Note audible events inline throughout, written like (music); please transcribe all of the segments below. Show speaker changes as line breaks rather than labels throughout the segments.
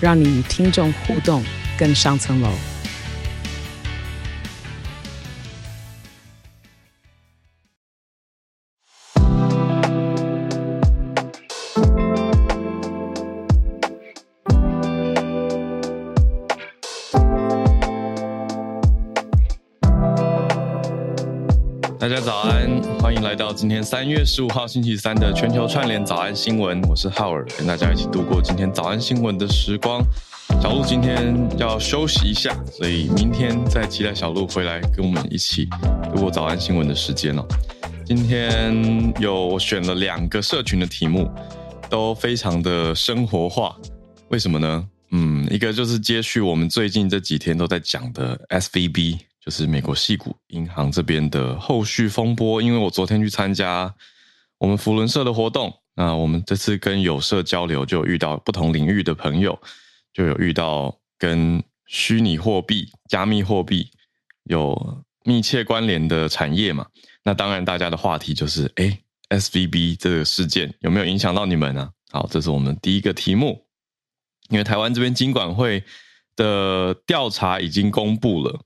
让你与听众互动更上
层楼。今天三月十五号星期三的全球串联早安新闻。我是浩尔，跟大家一起度过今天早安新闻的时光。小鹿今天要休息一下，所以明天再期待小鹿回来跟我们一起度过早安新闻的时间哦。今天有选了两个社群的题目，都非常的生活化。为什么呢？嗯，一个就是接续我们最近这几天都在讲的 SVB。就是美国矽谷银行这边的后续风波，因为我昨天去参加我们扶轮社的活动，那我们这次跟有社交流，就遇到不同领域的朋友，就有遇到跟虚拟货币、加密货币有密切关联的产业嘛。那当然，大家的话题就是，哎，SVB 这个事件有没有影响到你们呢？好，这是我们第一个题目，因为台湾这边金管会的调查已经公布了。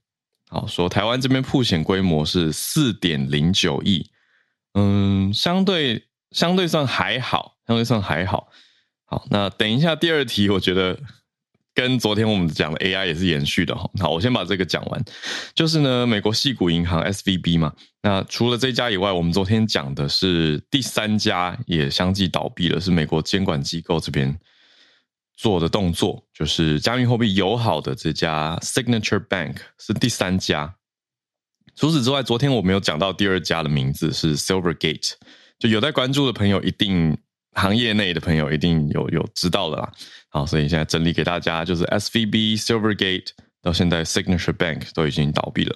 好，说台湾这边曝险规模是四点零九亿，嗯，相对相对算还好，相对算还好。好，那等一下第二题，我觉得跟昨天我们讲的 AI 也是延续的哈。好，我先把这个讲完，就是呢，美国系股银行 SVB 嘛，那除了这家以外，我们昨天讲的是第三家也相继倒闭了，是美国监管机构这边。做的动作就是加密货币友好的这家 Signature Bank 是第三家。除此之外，昨天我没有讲到第二家的名字是 Silvergate，就有在关注的朋友，一定行业内的朋友一定有有知道的啦。好，所以现在整理给大家，就是 SVB、Silvergate 到现在 Signature Bank 都已经倒闭了。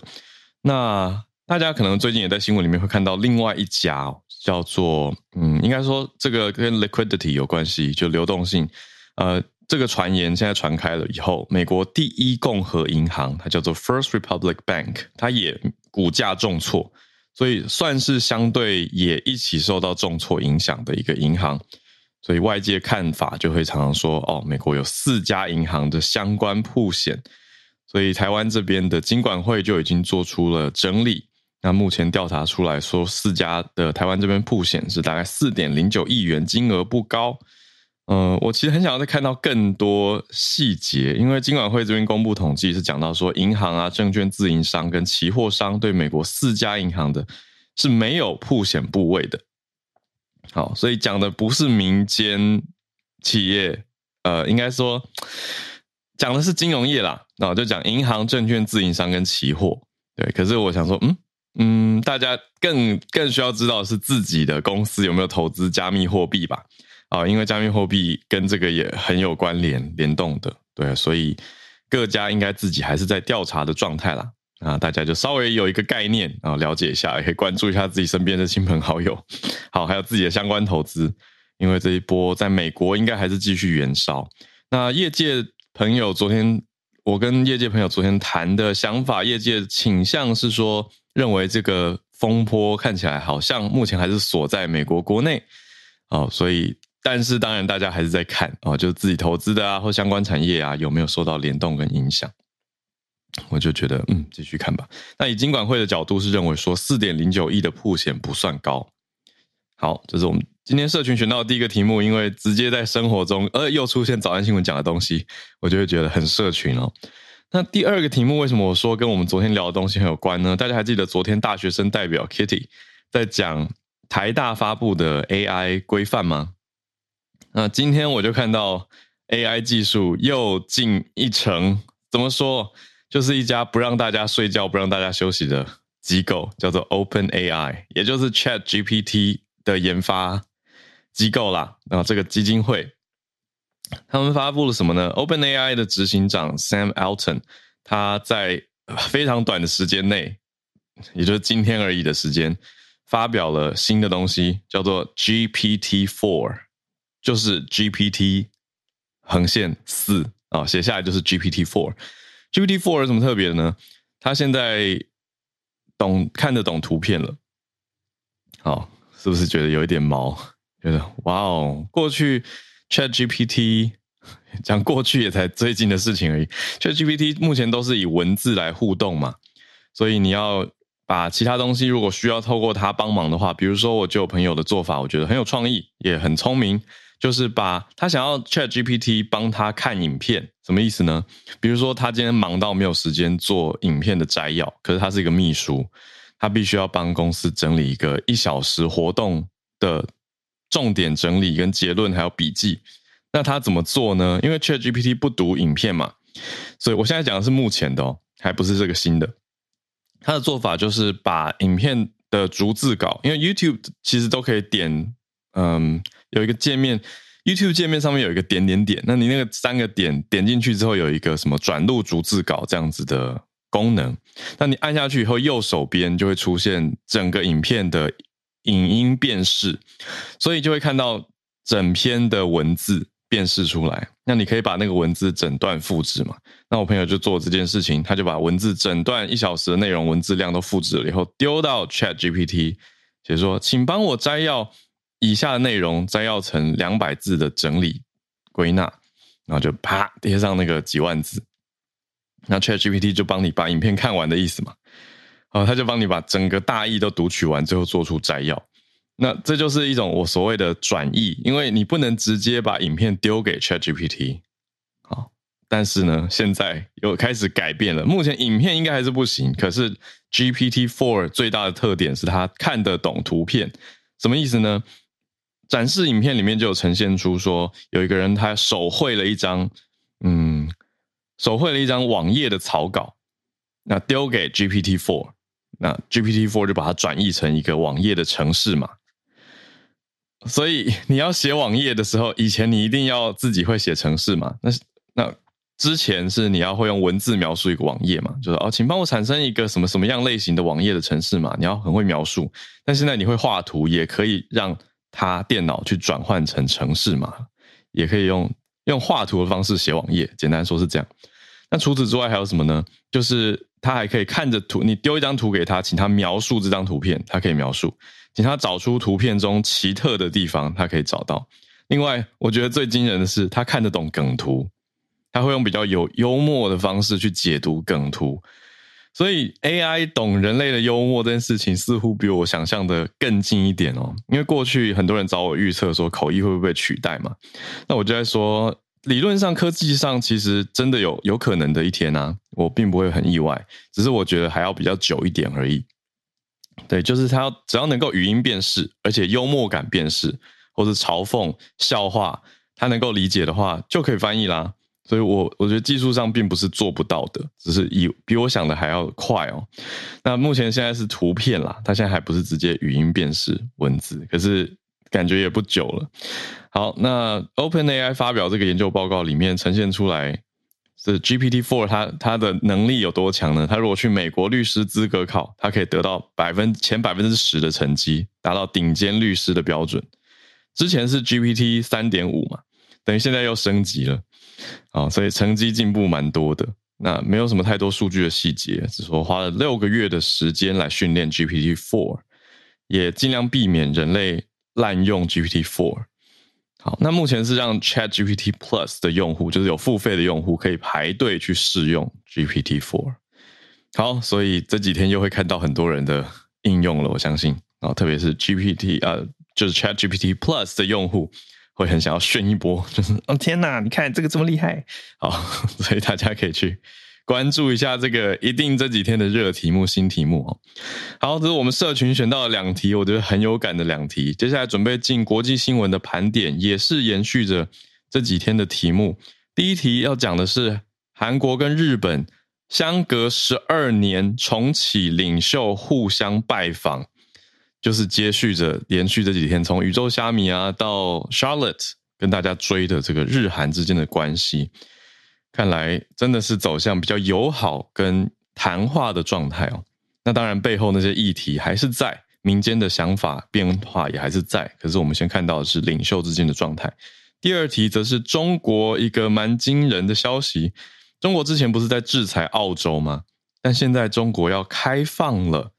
那大家可能最近也在新闻里面会看到另外一家叫做嗯，应该说这个跟 liquidity 有关系，就流动性。呃，这个传言现在传开了以后，美国第一共和银行，它叫做 First Republic Bank，它也股价重挫，所以算是相对也一起受到重挫影响的一个银行。所以外界看法就会常常说，哦，美国有四家银行的相关曝险，所以台湾这边的金管会就已经做出了整理。那目前调查出来说，四家的台湾这边曝险是大概四点零九亿元，金额不高。嗯、我其实很想要再看到更多细节，因为金管会这边公布统计是讲到说，银行啊、证券自营商跟期货商对美国四家银行的是没有铺险部位的。好，所以讲的不是民间企业，呃，应该说讲的是金融业啦。那我就讲银行、证券自营商跟期货。对，可是我想说，嗯嗯，大家更更需要知道是自己的公司有没有投资加密货币吧。啊，因为加密货币跟这个也很有关联联动的，对，所以各家应该自己还是在调查的状态啦。啊，大家就稍微有一个概念啊，了解一下，也可以关注一下自己身边的亲朋好友，好，还有自己的相关投资，因为这一波在美国应该还是继续延烧。那业界朋友昨天，我跟业界朋友昨天谈的想法，业界倾向是说，认为这个风波看起来好像目前还是锁在美国国内，哦，所以。但是当然，大家还是在看哦，就是自己投资的啊，或相关产业啊，有没有受到联动跟影响？我就觉得，嗯，继续看吧。那以金管会的角度是认为说，四点零九亿的曝险不算高。好，这是我们今天社群选到的第一个题目，因为直接在生活中，呃，又出现早安新闻讲的东西，我就会觉得很社群哦。那第二个题目，为什么我说跟我们昨天聊的东西很有关呢？大家还记得昨天大学生代表 Kitty 在讲台大发布的 AI 规范吗？那今天我就看到 AI 技术又进一层，怎么说？就是一家不让大家睡觉、不让大家休息的机构，叫做 OpenAI，也就是 ChatGPT 的研发机构啦。然后这个基金会他们发布了什么呢？OpenAI 的执行长 Sam Altman，他在非常短的时间内，也就是今天而已的时间，发表了新的东西，叫做 GPT-4，就是 GPT 横线四啊，写下来就是 GPT-4。GPT-4 有什么特别的呢？他现在懂看得懂图片了，好，是不是觉得有一点毛？觉得哇哦，过去 ChatGPT (laughs) 讲过去也才最近的事情而已。ChatGPT 目前都是以文字来互动嘛，所以你要把其他东西如果需要透过它帮忙的话，比如说我就有朋友的做法，我觉得很有创意，也很聪明，就是把他想要 ChatGPT 帮他看影片，什么意思呢？比如说他今天忙到没有时间做影片的摘要，可是他是一个秘书，他必须要帮公司整理一个一小时活动的。重点整理跟结论还有笔记，那他怎么做呢？因为 ChatGPT 不读影片嘛，所以我现在讲的是目前的哦，还不是这个新的。他的做法就是把影片的逐字稿，因为 YouTube 其实都可以点，嗯，有一个界面，YouTube 界面上面有一个点点点，那你那个三个点点进去之后，有一个什么转录逐字稿这样子的功能，那你按下去以后，右手边就会出现整个影片的。影音辨识，所以就会看到整篇的文字辨识出来。那你可以把那个文字整段复制嘛？那我朋友就做这件事情，他就把文字整段一小时的内容文字量都复制了以后，丢到 ChatGPT，写说：“请帮我摘要以下的内容，摘要成两百字的整理归纳。”然后就啪贴上那个几万字，那 ChatGPT 就帮你把影片看完的意思嘛。啊，他就帮你把整个大意都读取完，最后做出摘要。那这就是一种我所谓的转译，因为你不能直接把影片丢给 ChatGPT。好，但是呢，现在又开始改变了。目前影片应该还是不行，可是 GPT Four 最大的特点是它看得懂图片。什么意思呢？展示影片里面就有呈现出说，有一个人他手绘了一张，嗯，手绘了一张网页的草稿，那丢给 GPT four，。那 GPT four 就把它转译成一个网页的程式嘛，所以你要写网页的时候，以前你一定要自己会写程式嘛。那那之前是你要会用文字描述一个网页嘛，就是哦，请帮我产生一个什么什么样类型的网页的程式嘛，你要很会描述。但现在你会画图，也可以让他电脑去转换成程式码，也可以用用画图的方式写网页。简单说是这样。那除此之外还有什么呢？就是。他还可以看着图，你丢一张图给他，请他描述这张图片，他可以描述；请他找出图片中奇特的地方，他可以找到。另外，我觉得最惊人的是，他看得懂梗图，他会用比较有幽默的方式去解读梗图。所以，AI 懂人类的幽默这件事情，似乎比我想象的更近一点哦。因为过去很多人找我预测说口译会不会被取代嘛，那我就在说。理论上，科技上其实真的有有可能的一天啊，我并不会很意外，只是我觉得还要比较久一点而已。对，就是它要只要能够语音辨识，而且幽默感辨识，或是嘲讽笑话，它能够理解的话，就可以翻译啦。所以我我觉得技术上并不是做不到的，只是以比我想的还要快哦。那目前现在是图片啦，它现在还不是直接语音辨识文字，可是感觉也不久了。好，那 OpenAI 发表这个研究报告里面呈现出来是 GPT-4，它它的能力有多强呢？它如果去美国律师资格考，它可以得到百分前百分之十的成绩，达到顶尖律师的标准。之前是 GPT 三点五嘛，等于现在又升级了啊，所以成绩进步蛮多的。那没有什么太多数据的细节，只说花了六个月的时间来训练 GPT Four，也尽量避免人类滥用 GPT Four。好，那目前是让 ChatGPT Plus 的用户，就是有付费的用户，可以排队去试用 GPT Four。好，所以这几天又会看到很多人的应用了，我相信。啊特别是 GPT 呃，就是 ChatGPT Plus 的用户，会很想要炫一波，(laughs) 就是哦天哪，你看这个这么厉害。(laughs) 好，(laughs) 所以大家可以去。关注一下这个一定这几天的热题目、新题目哦。好，这是我们社群选到的两题，我觉得很有感的两题。接下来准备进国际新闻的盘点，也是延续着这几天的题目。第一题要讲的是韩国跟日本相隔十二年重启领袖互相拜访，就是接续着连续这几天，从宇宙虾米啊到 Charlotte 跟大家追的这个日韩之间的关系，看来真的是走向比较友好跟谈话的状态哦。那当然，背后那些议题还是在，民间的想法变化也还是在。可是我们先看到的是领袖之间的状态。第二题则是中国一个蛮惊人的消息：中国之前不是在制裁澳洲吗？但现在中国要开放了，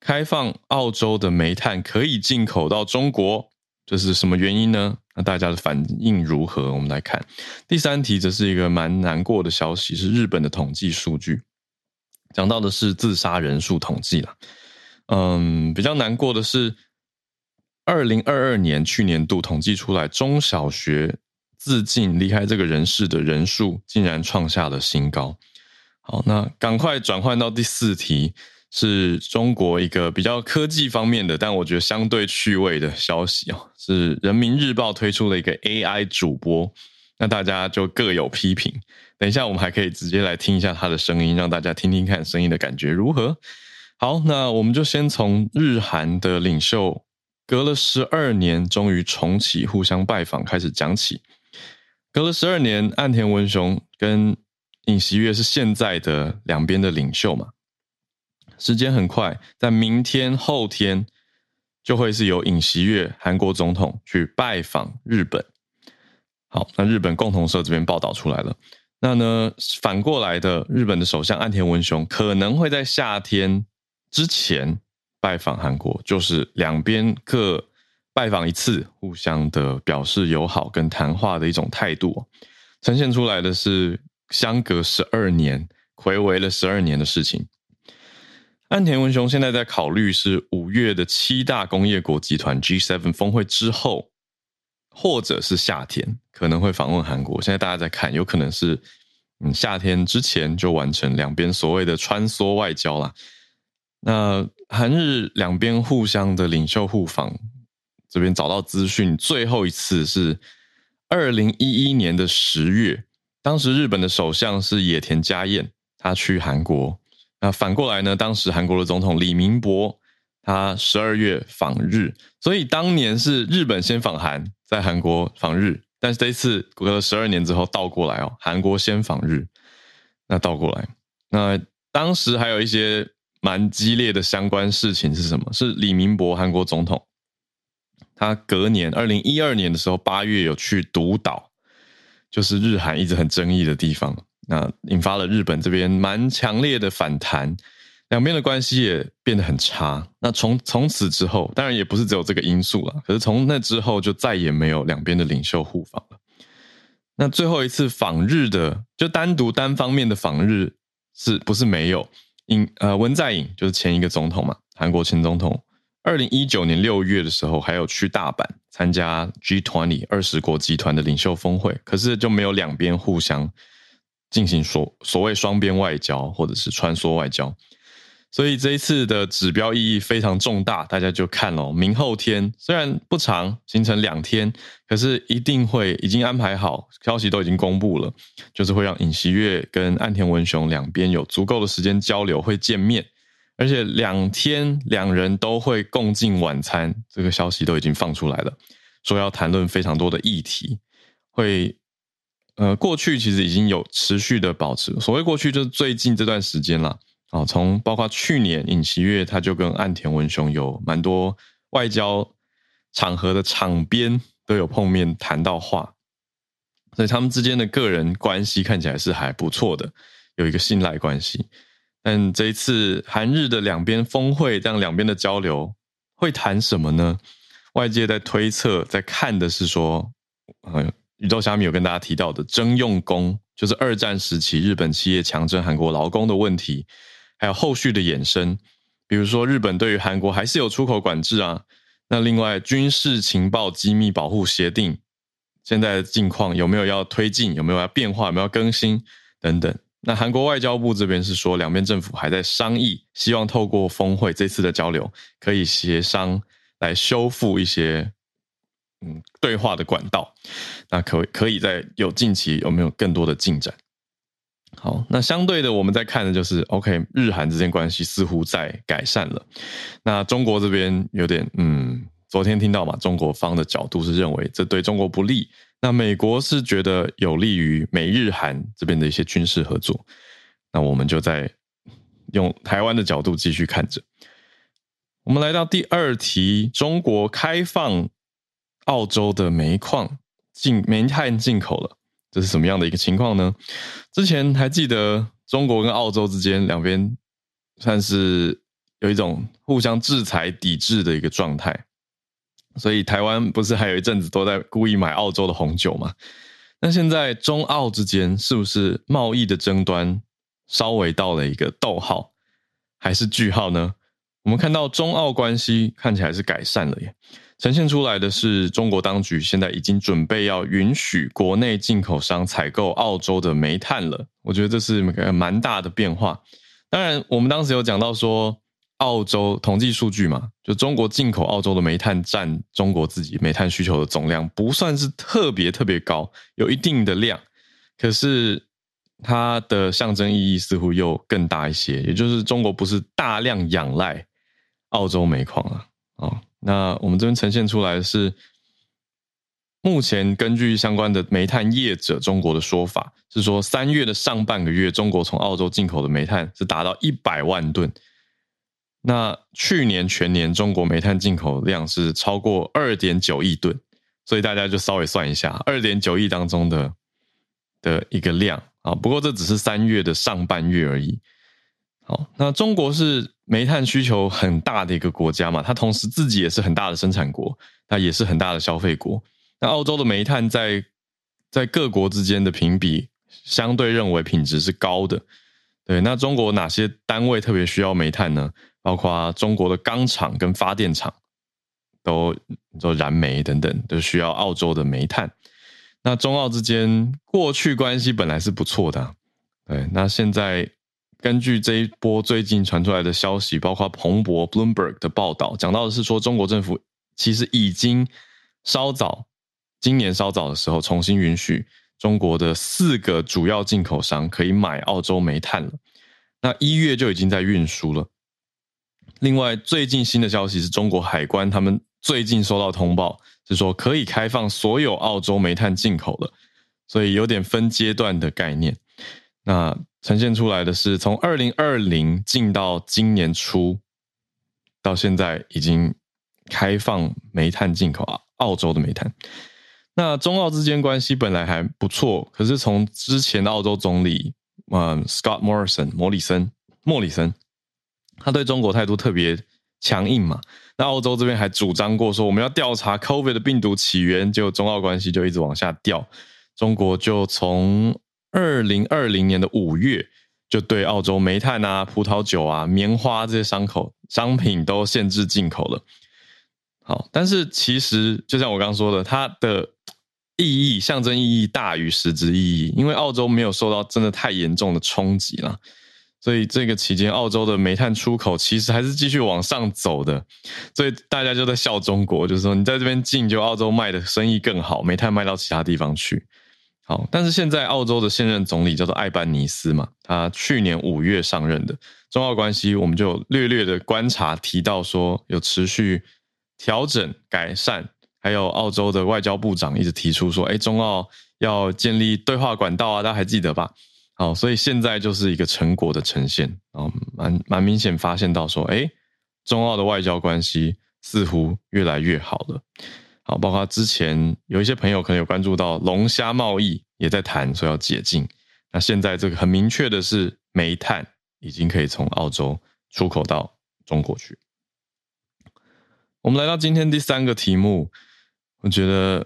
开放澳洲的煤炭可以进口到中国。这是什么原因呢？那大家的反应如何？我们来看第三题，则是一个蛮难过的消息，是日本的统计数据，讲到的是自杀人数统计了。嗯，比较难过的是，二零二二年去年度统计出来，中小学自尽离开这个人世的人数竟然创下了新高。好，那赶快转换到第四题。是中国一个比较科技方面的，但我觉得相对趣味的消息哦，是人民日报推出了一个 AI 主播，那大家就各有批评。等一下我们还可以直接来听一下他的声音，让大家听听看声音的感觉如何。好，那我们就先从日韩的领袖隔了十二年终于重启互相拜访开始讲起。隔了十二年，岸田文雄跟尹锡悦是现在的两边的领袖嘛？时间很快，在明天、后天就会是由尹锡悦韩国总统去拜访日本。好，那日本共同社这边报道出来了。那呢，反过来的，日本的首相岸田文雄可能会在夏天之前拜访韩国，就是两边各拜访一次，互相的表示友好跟谈话的一种态度。呈现出来的是相隔十二年，回违了十二年的事情。岸田文雄现在在考虑是五月的七大工业国集团 G7 峰会之后，或者是夏天可能会访问韩国。现在大家在看，有可能是嗯夏天之前就完成两边所谓的穿梭外交啦。那韩日两边互相的领袖互访，这边找到资讯，最后一次是二零一一年的十月，当时日本的首相是野田佳彦，他去韩国。那反过来呢？当时韩国的总统李明博，他十二月访日，所以当年是日本先访韩，在韩国访日。但是这一次隔了十二年之后倒过来哦，韩国先访日，那倒过来。那当时还有一些蛮激烈的相关事情是什么？是李明博韩国总统，他隔年二零一二年的时候八月有去独岛，就是日韩一直很争议的地方。那引发了日本这边蛮强烈的反弹，两边的关系也变得很差。那从从此之后，当然也不是只有这个因素了，可是从那之后就再也没有两边的领袖互访了。那最后一次访日的，就单独单方面的访日，是不是没有？尹呃文在寅就是前一个总统嘛，韩国前总统，二零一九年六月的时候还有去大阪参加 G20 二十国集团的领袖峰会，可是就没有两边互相。进行所所谓双边外交或者是穿梭外交，所以这一次的指标意义非常重大，大家就看咯，明后天虽然不长，行程两天，可是一定会已经安排好，消息都已经公布了，就是会让尹锡悦跟岸田文雄两边有足够的时间交流，会见面，而且两天两人都会共进晚餐，这个消息都已经放出来了，说要谈论非常多的议题，会。呃，过去其实已经有持续的保持，所谓过去就是最近这段时间啦。啊，从包括去年尹锡悦他就跟岸田文雄有蛮多外交场合的场边都有碰面谈到话，所以他们之间的个人关系看起来是还不错的，有一个信赖关系。但这一次韩日的两边峰会，这样两边的交流会谈什么呢？外界在推测，在看的是说，呃宇宙虾米有跟大家提到的征用工，就是二战时期日本企业强征韩国劳工的问题，还有后续的衍生，比如说日本对于韩国还是有出口管制啊。那另外军事情报机密保护协定现在的境况有没有要推进，有没有要变化，有没有要更新等等。那韩国外交部这边是说，两边政府还在商议，希望透过峰会这次的交流，可以协商来修复一些。嗯，对话的管道，那可可以在有近期有没有更多的进展？好，那相对的，我们在看的就是，OK，日韩之间关系似乎在改善了。那中国这边有点，嗯，昨天听到嘛，中国方的角度是认为这对中国不利，那美国是觉得有利于美日韩这边的一些军事合作。那我们就在用台湾的角度继续看着。我们来到第二题，中国开放澳洲的煤矿进煤炭进口了，这是什么样的一个情况呢？之前还记得中国跟澳洲之间两边算是有一种互相制裁抵制的一个状态。所以台湾不是还有一阵子都在故意买澳洲的红酒吗？那现在中澳之间是不是贸易的争端稍微到了一个逗号，还是句号呢？我们看到中澳关系看起来是改善了耶，呈现出来的是中国当局现在已经准备要允许国内进口商采购澳洲的煤炭了。我觉得这是一个蛮大的变化。当然，我们当时有讲到说。澳洲统计数据嘛，就中国进口澳洲的煤炭占中国自己煤炭需求的总量，不算是特别特别高，有一定的量，可是它的象征意义似乎又更大一些，也就是中国不是大量仰赖澳洲煤矿了啊。那我们这边呈现出来是，目前根据相关的煤炭业者中国的说法，是说三月的上半个月，中国从澳洲进口的煤炭是达到一百万吨。那去年全年中国煤炭进口量是超过二点九亿吨，所以大家就稍微算一下，二点九亿当中的的一个量啊。不过这只是三月的上半月而已。好，那中国是煤炭需求很大的一个国家嘛，它同时自己也是很大的生产国，它也是很大的消费国。那澳洲的煤炭在在各国之间的评比，相对认为品质是高的。对，那中国哪些单位特别需要煤炭呢？包括中国的钢厂跟发电厂都做燃煤等等，都需要澳洲的煤炭。那中澳之间过去关系本来是不错的，对。那现在根据这一波最近传出来的消息，包括彭博 （Bloomberg） 的报道，讲到的是说，中国政府其实已经稍早今年稍早的时候，重新允许中国的四个主要进口商可以买澳洲煤炭了。那一月就已经在运输了。另外，最近新的消息是中国海关他们最近收到通报，是说可以开放所有澳洲煤炭进口了，所以有点分阶段的概念。那呈现出来的是从二零二零进到今年初，到现在已经开放煤炭进口，澳洲的煤炭。那中澳之间关系本来还不错，可是从之前的澳洲总理，嗯，Scott Morrison，莫里森，莫里森。他对中国态度特别强硬嘛？那澳洲这边还主张过说，我们要调查 COVID 的病毒起源，结果中澳关系就一直往下掉。中国就从二零二零年的五月，就对澳洲煤炭啊、葡萄酒啊、棉花这些商口商品都限制进口了。好，但是其实就像我刚刚说的，它的意义象征意义大于实质意义，因为澳洲没有受到真的太严重的冲击了。所以这个期间，澳洲的煤炭出口其实还是继续往上走的，所以大家就在笑中国，就是说你在这边进，就澳洲卖的生意更好，煤炭卖到其他地方去。好，但是现在澳洲的现任总理叫做艾班尼斯嘛，他去年五月上任的，中澳关系我们就略略的观察提到说有持续调整改善，还有澳洲的外交部长一直提出说，哎，中澳要建立对话管道啊，大家还记得吧？好，所以现在就是一个成果的呈现啊，蛮蛮明显发现到说，哎，中澳的外交关系似乎越来越好了。好，包括之前有一些朋友可能有关注到龙虾贸易也在谈说要解禁，那现在这个很明确的是煤炭已经可以从澳洲出口到中国去。我们来到今天第三个题目，我觉得。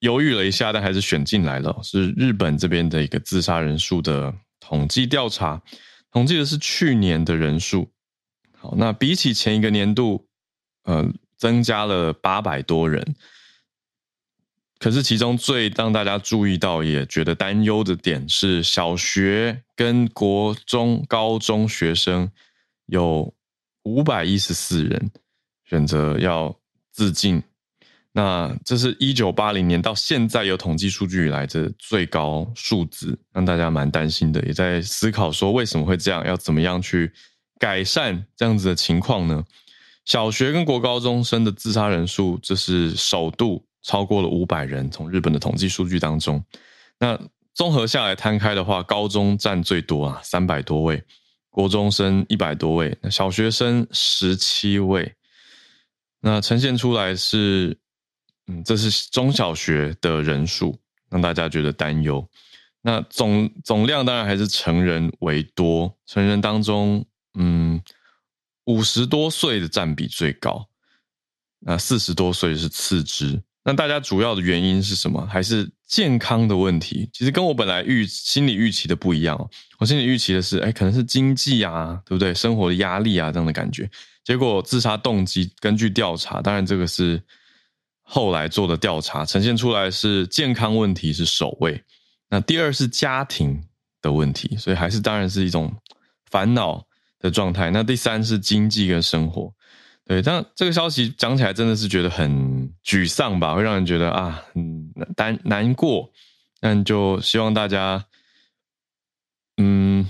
犹豫了一下，但还是选进来了。是日本这边的一个自杀人数的统计调查，统计的是去年的人数。好，那比起前一个年度，呃，增加了八百多人。可是其中最让大家注意到，也觉得担忧的点是，小学跟国中、高中学生有五百一十四人选择要自尽。那这是一九八零年到现在有统计数据以来的最高数字，让大家蛮担心的，也在思考说为什么会这样，要怎么样去改善这样子的情况呢？小学跟国高中生的自杀人数，这是首度超过了五百人。从日本的统计数据当中，那综合下来摊开的话，高中占最多啊，三百多位；国中生一百多位；那小学生十七位。那呈现出来是，嗯，这是中小学的人数，让大家觉得担忧。那总总量当然还是成人为多，成人当中，嗯。五十多岁的占比最高，那四十多岁是次之。那大家主要的原因是什么？还是健康的问题？其实跟我本来预心理预期的不一样。我心里预期的是，哎，可能是经济啊，对不对？生活的压力啊，这样的感觉。结果自杀动机，根据调查，当然这个是后来做的调查，呈现出来是健康问题是首位。那第二是家庭的问题，所以还是当然是一种烦恼。的状态，那第三是经济跟生活，对，但这个消息讲起来真的是觉得很沮丧吧，会让人觉得啊，很，难难过，但就希望大家，嗯，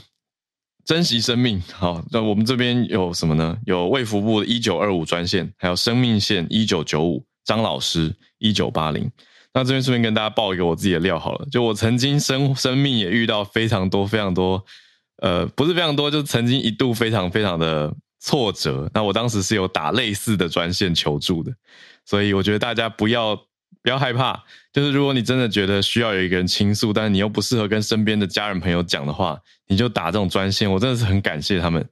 珍惜生命。好，那我们这边有什么呢？有卫福部的一九二五专线，还有生命线一九九五，张老师一九八零。那这边顺便跟大家报一个我自己的料好了，就我曾经生生命也遇到非常多非常多。呃，不是非常多，就曾经一度非常非常的挫折。那我当时是有打类似的专线求助的，所以我觉得大家不要不要害怕。就是如果你真的觉得需要有一个人倾诉，但是你又不适合跟身边的家人朋友讲的话，你就打这种专线。我真的是很感谢他们。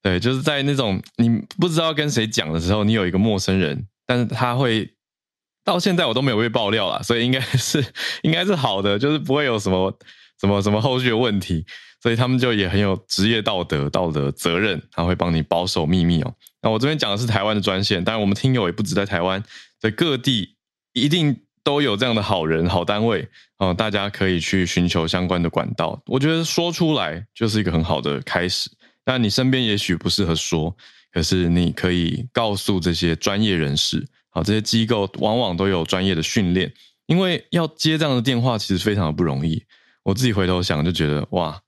对，就是在那种你不知道跟谁讲的时候，你有一个陌生人，但是他会到现在我都没有被爆料啦，所以应该是 (laughs) 应该是好的，就是不会有什么什么什么后续的问题。所以他们就也很有职业道德、道德责任，他会帮你保守秘密哦。那我这边讲的是台湾的专线，当然我们听友也不止在台湾，在各地一定都有这样的好人、好单位哦。大家可以去寻求相关的管道。我觉得说出来就是一个很好的开始。但你身边也许不适合说，可是你可以告诉这些专业人士，好，这些机构往往都有专业的训练，因为要接这样的电话其实非常的不容易。我自己回头想就觉得哇。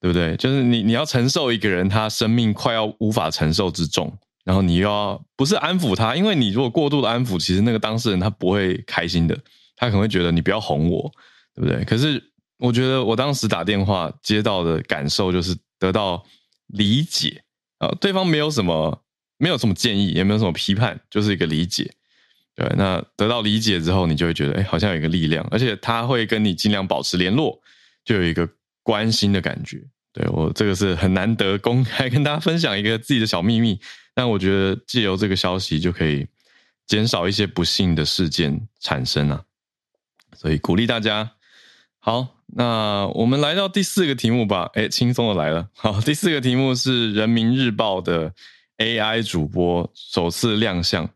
对不对？就是你，你要承受一个人他生命快要无法承受之重，然后你又要不是安抚他，因为你如果过度的安抚，其实那个当事人他不会开心的，他可能会觉得你不要哄我，对不对？可是我觉得我当时打电话接到的感受就是得到理解啊，对方没有什么没有什么建议，也没有什么批判，就是一个理解。对，那得到理解之后，你就会觉得哎，好像有一个力量，而且他会跟你尽量保持联络，就有一个关心的感觉。对，我这个是很难得公开跟大家分享一个自己的小秘密，但我觉得借由这个消息就可以减少一些不幸的事件产生啊，所以鼓励大家。好，那我们来到第四个题目吧，诶，轻松的来了。好，第四个题目是人民日报的 AI 主播首次亮相，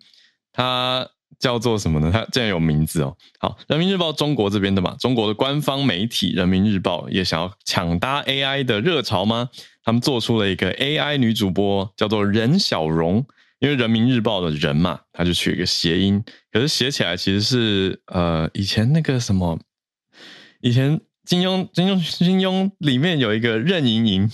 他。叫做什么呢？它竟然有名字哦。好，人民日报中国这边的嘛，中国的官方媒体人民日报也想要抢搭 AI 的热潮吗？他们做出了一个 AI 女主播，叫做任小蓉。因为人民日报的人嘛，他就取一个谐音，可是写起来其实是呃，以前那个什么，以前金庸金庸金庸里面有一个任盈盈，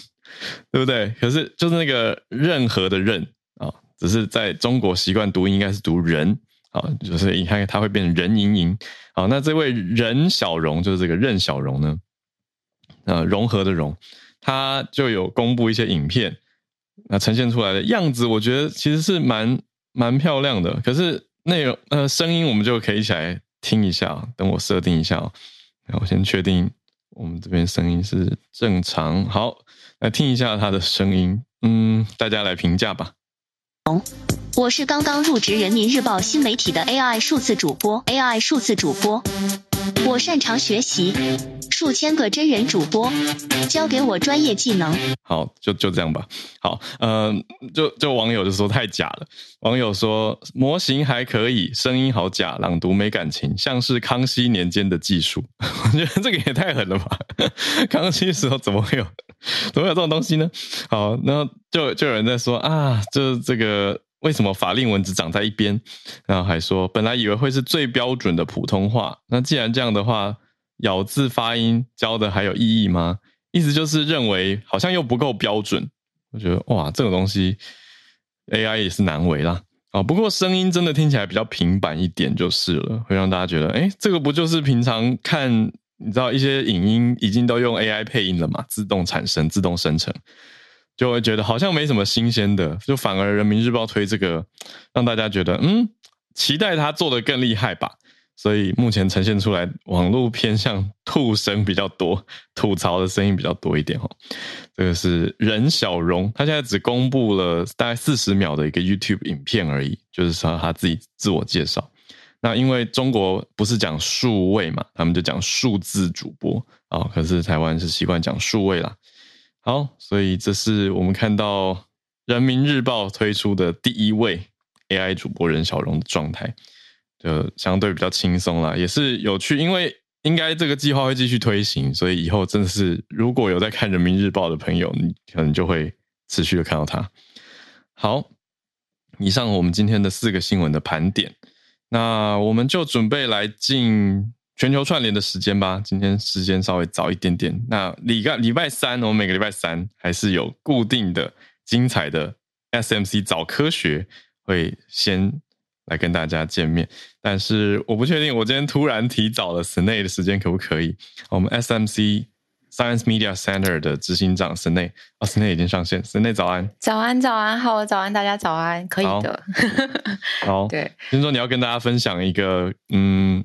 对不对？可是就是那个任何的任啊，只是在中国习惯读音应该是读人。啊，就是你看他会变成任盈盈。好，那这位任小荣就是这个任小荣呢，呃，融合的融，他就有公布一些影片，那呈现出来的样子，我觉得其实是蛮蛮漂亮的。可是内容呃声音，我们就可以一起来听一下。等我设定一下，那我先确定我们这边声音是正常。好，来听一下他的声音，嗯，大家来评价吧。
我是刚刚入职人民日报新媒体的 AI 数字主播，AI 数字主播，我擅长学习。数千个真人主播，教给我专业技能。
好，就就这样吧。好，嗯、呃，就就网友就说太假了。网友说模型还可以，声音好假，朗读没感情，像是康熙年间的技术。(laughs) 我觉得这个也太狠了吧！(laughs) 康熙时候怎么会有，怎么有这种东西呢？好，那就就有人在说啊，就这个。为什么法令纹只长在一边？然后还说，本来以为会是最标准的普通话，那既然这样的话，咬字发音教的还有意义吗？意思就是认为好像又不够标准。我觉得哇，这种东西 AI 也是难为啦。啊。不过声音真的听起来比较平板一点就是了，会让大家觉得，哎，这个不就是平常看你知道一些影音已经都用 AI 配音了嘛，自动产生、自动生成，就会觉得好像没什么新鲜的，就反而人民日报推这个，让大家觉得嗯，期待他做的更厉害吧。所以目前呈现出来，网络偏向吐声比较多，吐槽的声音比较多一点哈。这个是任小荣，他现在只公布了大概四十秒的一个 YouTube 影片而已，就是说他自己自我介绍。那因为中国不是讲数位嘛，他们就讲数字主播啊，可是台湾是习惯讲数位啦。好，所以这是我们看到人民日报推出的第一位 AI 主播任小荣的状态。就相对比较轻松啦，也是有趣，因为应该这个计划会继续推行，所以以后真的是如果有在看人民日报的朋友，你可能就会持续的看到它。好，以上我们今天的四个新闻的盘点，那我们就准备来进全球串联的时间吧。今天时间稍微早一点点，那礼拜礼拜三，我们每个礼拜三还是有固定的精彩的 SMC 早科学会先。来跟大家见面，但是我不确定，我今天突然提早了 Snei 的时间可不可以？我们 SMC Science Media Center 的执行长 Snei，哦，Snei 已经上线，Snei 早安，
早安早安，好，早安大家早安，可以的，
好，好。(laughs) 对，听说你要跟大家分享一个，嗯。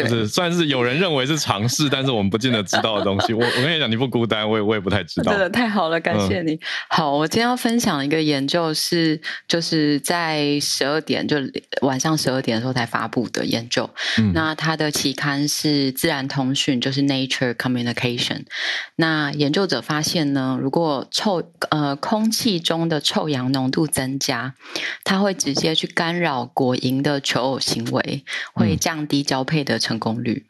就是算是有人认为是尝试，(laughs) 但是我们不见得知道的东西。我我跟你讲，你不孤单，我也我也不太知道。
真的太好了，感谢你。嗯、好，我今天要分享一个研究是，就是在十二点，就晚上十二点的时候才发布的研究。嗯、那它的期刊是《自然通讯》，就是 Nature Communication。那研究者发现呢，如果臭呃空气中的臭氧浓度增加，它会直接去干扰果蝇的求偶行为，会降低交配的。成功率。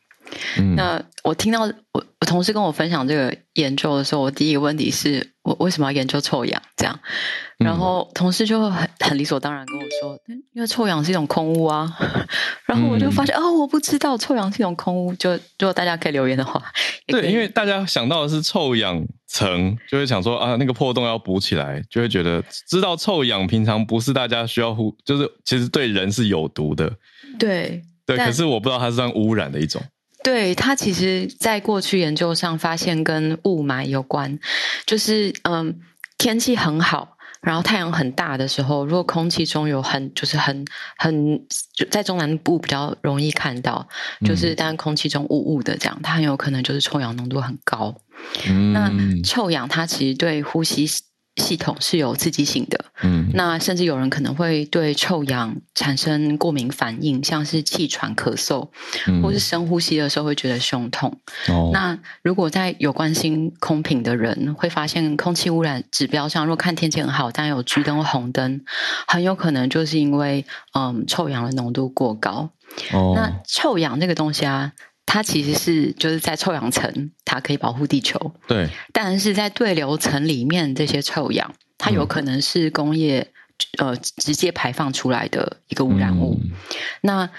嗯，那我听到我我同事跟我分享这个研究的时候，我第一个问题是我为什么要研究臭氧？这样，然后同事就很很理所当然跟我说，因为臭氧是一种空污啊。(laughs) 然后我就发现、嗯、哦，我不知道臭氧是一种空污。就如果大家可以留言的话，(laughs)
对，因为大家想到的是臭氧层，就会想说啊，那个破洞要补起来，就会觉得知道臭氧平常不是大家需要呼，就是其实对人是有毒的。对。对，可是我不知道它是算污染的一种。
对，它其实在过去研究上发现跟雾霾有关，就是嗯，天气很好，然后太阳很大的时候，如果空气中有很就是很很就在中南部比较容易看到，就是当空气中雾雾的这样，它很有可能就是臭氧浓度很高。嗯，那臭氧它其实对呼吸。系统是有刺激性的，嗯，那甚至有人可能会对臭氧产生过敏反应，像是气喘、咳嗽，嗯、或是深呼吸的时候会觉得胸痛。哦，那如果在有关心空品的人会发现，空气污染指标上，如果看天气很好，但有橘灯或红灯，很有可能就是因为嗯臭氧的浓度过高。哦，那臭氧这个东西啊。它其实是就是在臭氧层，它可以保护地球。
对，
但是在对流层里面，这些臭氧，它有可能是工业、嗯、呃直接排放出来的一个污染物。嗯、那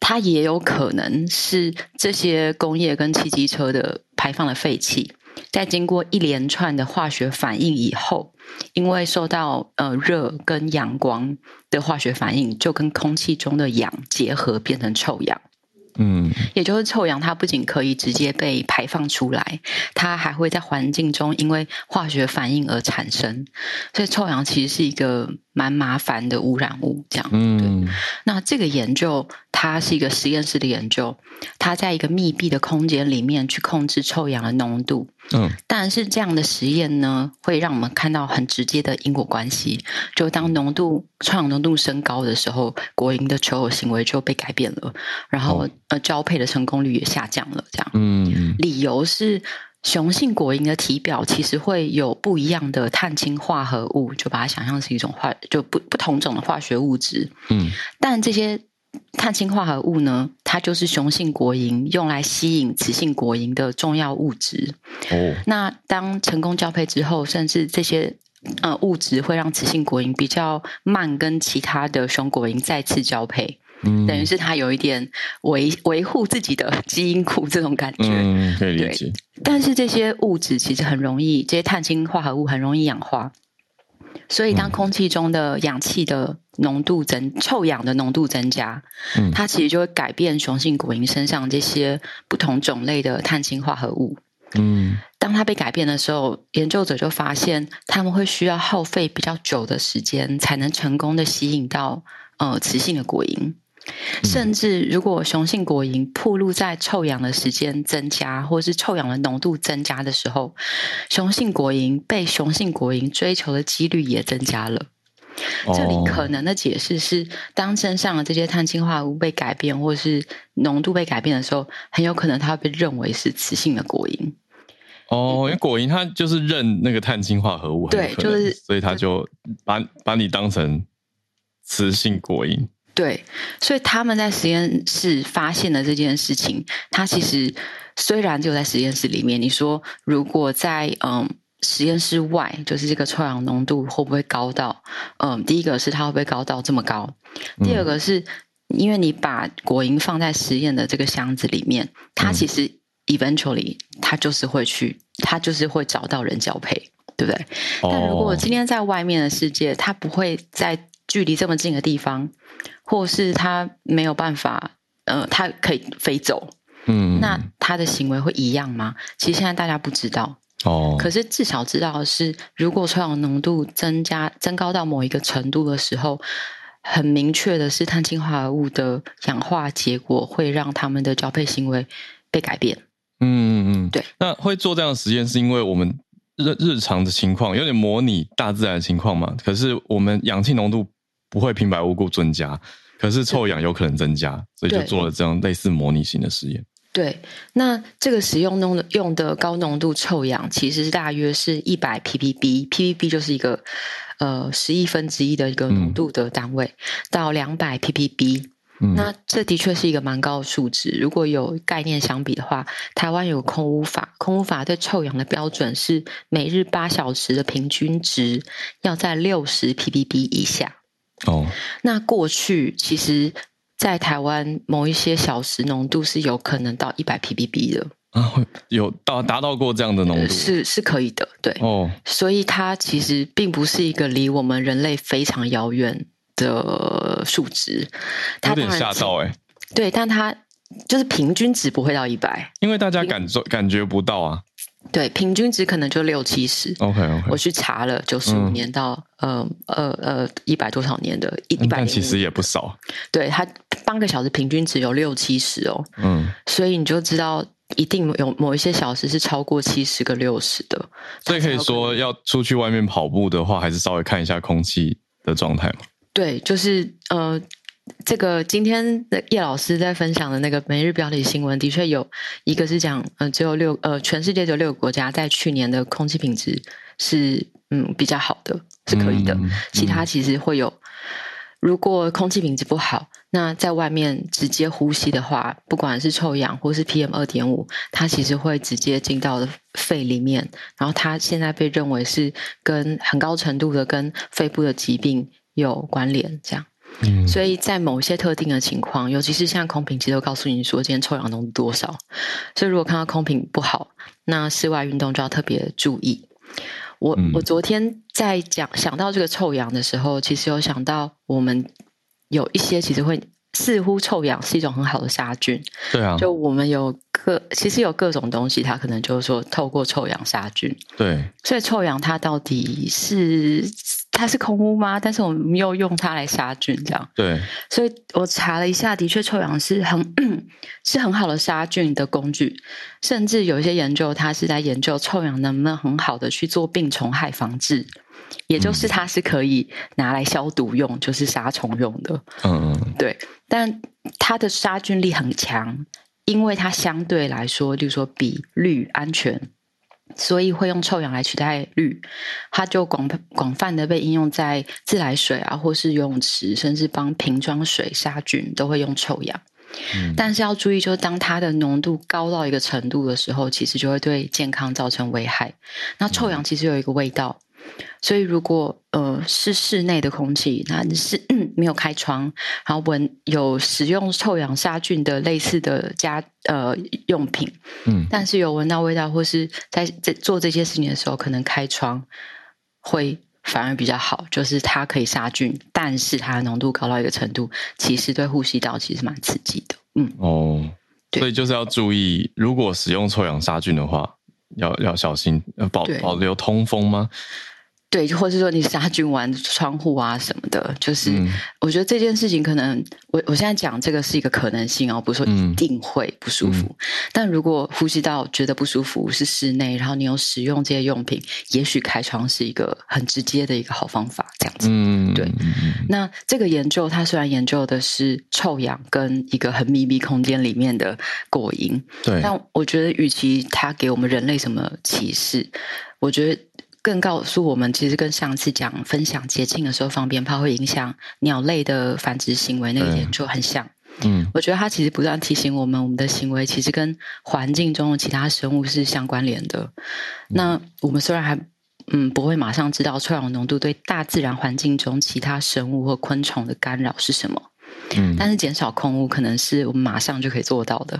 它也有可能是这些工业跟汽机车的排放的废气，在经过一连串的化学反应以后，因为受到呃热跟阳光的化学反应，就跟空气中的氧结合，变成臭氧。嗯，也就是臭氧，它不仅可以直接被排放出来，它还会在环境中因为化学反应而产生，所以臭氧其实是一个蛮麻烦的污染物。这样，嗯，那这个研究它是一个实验室的研究，它在一个密闭的空间里面去控制臭氧的浓度。嗯，但是这样的实验呢，会让我们看到很直接的因果关系。就当浓度臭氧浓度升高的时候，果蝇的求偶行为就被改变了，然后、哦、呃交配的成功率也下降了。这样，嗯，理由是雄性果蝇的体表其实会有不一样的碳氢化合物，就把它想象是一种化就不不同种的化学物质。嗯，但这些。碳氢化合物呢，它就是雄性果蝇用来吸引雌性果蝇的重要物质。哦，那当成功交配之后，甚至这些呃物质会让雌性果蝇比较慢跟其他的雄果蝇再次交配。嗯，等于是它有一点维 (laughs) 维护自己的基因库这种感觉。
嗯，可以理解。
但是这些物质其实很容易，这些碳氢化合物很容易氧化。所以，当空气中的氧气的浓度增臭氧的浓度增加，嗯，它其实就会改变雄性果蝇身上这些不同种类的碳氢化合物。嗯，当它被改变的时候，研究者就发现他们会需要耗费比较久的时间，才能成功的吸引到呃雌性的果蝇。甚至如果雄性果蝇暴露在臭氧的时间增加，或是臭氧的浓度增加的时候，雄性果蝇被雄性果蝇追求的几率也增加了。这里可能的解释是，当身上的这些碳氢化合物被改变，或是浓度被改变的时候，很有可能它会被认为是雌性的果蝇。
哦，因为果蝇它就是认那个碳氢化合物，
对，就是
所以它就把把你当成雌性果蝇。
对，所以他们在实验室发现了这件事情，它其实虽然就在实验室里面，你说如果在嗯。实验室外，就是这个臭氧浓度会不会高到？嗯，第一个是它会不会高到这么高？第二个是因为你把果蝇放在实验的这个箱子里面，它其实 eventually 它就是会去，它就是会找到人交配，对不对？但如果今天在外面的世界，它不会在距离这么近的地方，或是它没有办法，呃，它可以飞走，嗯，那它的行为会一样吗？其实现在大家不知道。哦，可是至少知道的是，如果臭氧浓度增加、增高到某一个程度的时候，很明确的是，碳氢化合物的氧化结果会让他们的交配行为被改变。嗯
嗯嗯，对。那会做这样的实验，是因为我们日日常的情况有点模拟大自然的情况嘛？可是我们氧气浓度不会平白无故增加，可是臭氧有可能增加，所以就做了这样类似模拟型的实验。
对，那这个使用用的用的高浓度臭氧，其实大约是一百 ppb，ppb 就是一个呃十亿分之一的一个浓度的单位，嗯、到两百 ppb，那这的确是一个蛮高的数值。如果有概念相比的话，台湾有空污法，空污法对臭氧的标准是每日八小时的平均值要在六十 ppb 以下。哦，那过去其实。在台湾某一些小时浓度是有可能到一百 ppb 的。
啊，有到达到过这样的浓度。
是是可以的，对。哦，所以它其实并不是一个离我们人类非常遥远的数值，它
有点吓到哎、欸，
对，但它就是平均值不会到一百，
因为大家感受感觉不到啊。
对，平均值可能就六七十。
OK OK，
我去查了，九十五年到、嗯、呃呃呃一百多少年的，一百、嗯、
其实也不少。
对，它半个小时平均值有六七十哦。嗯，所以你就知道一定有某一些小时是超过七十个六十的。
所以可以说，要出去外面跑步的话，还是稍微看一下空气的状态嘛。
对，就是呃。这个今天的叶老师在分享的那个每日标题新闻，的确有一个是讲，呃，只有六，呃，全世界只有六个国家在去年的空气品质是，嗯，比较好的，是可以的。嗯、其他其实会有，如果空气品质不好，那在外面直接呼吸的话，不管是臭氧或是 PM 二点五，它其实会直接进到了肺里面，然后它现在被认为是跟很高程度的跟肺部的疾病有关联，这样。嗯，所以在某些特定的情况，尤其是像空瓶，其实都告诉你说今天臭氧浓度多少。所以如果看到空瓶不好，那室外运动就要特别注意。我、嗯、我昨天在讲想到这个臭氧的时候，其实有想到我们有一些其实会似乎臭氧是一种很好的杀菌。
对啊，
就我们有各其实有各种东西，它可能就是说透过臭氧杀菌。
对，所
以臭氧它到底是？它是空污吗？但是我们又用它来杀菌，这样。
对。
所以我查了一下，的确臭氧是很 (clears throat) 是很好的杀菌的工具，甚至有一些研究，它是在研究臭氧能不能很好的去做病虫害防治，也就是它是可以拿来消毒用，就是杀虫用的。嗯嗯。对，但它的杀菌力很强，因为它相对来说，就是说比氯安全。所以会用臭氧来取代氯，它就广广泛的被应用在自来水啊，或是游泳池，甚至帮瓶装水杀菌都会用臭氧。嗯。但是要注意，就是当它的浓度高到一个程度的时候，其实就会对健康造成危害。那臭氧其实有一个味道。所以，如果呃是室内的空气，那你是没有开窗，然后闻有使用臭氧杀菌的类似的家呃用品，嗯，但是有闻到味道，或是在在做这些事情的时候，可能开窗会反而比较好，就是它可以杀菌，但是它的浓度高到一个程度，其实对呼吸道其实蛮刺激的。嗯，
哦，所以就是要注意，如果使用臭氧杀菌的话，要要小心，保保留通风吗？
对，或是说你杀菌完窗户啊什么的，就是我觉得这件事情可能，我我现在讲这个是一个可能性哦，不是说一定会不舒服。嗯、但如果呼吸道觉得不舒服，是室内，然后你有使用这些用品，也许开窗是一个很直接的一个好方法，这样子。嗯，对。那这个研究，它虽然研究的是臭氧跟一个很密闭空间里面的果蝇，对，但我觉得与其它给我们人类什么启示，我觉得。更告诉我们，其实跟上次讲分享节庆的时候放鞭炮会影响鸟类的繁殖行为那个研究很像。嗯，我觉得它其实不断提醒我们，我们的行为其实跟环境中的其他生物是相关联的。那我们虽然还嗯不会马上知道臭氧浓度对大自然环境中其他生物或昆虫的干扰是什么，嗯，但是减少空污可能是我们马上就可以做到的。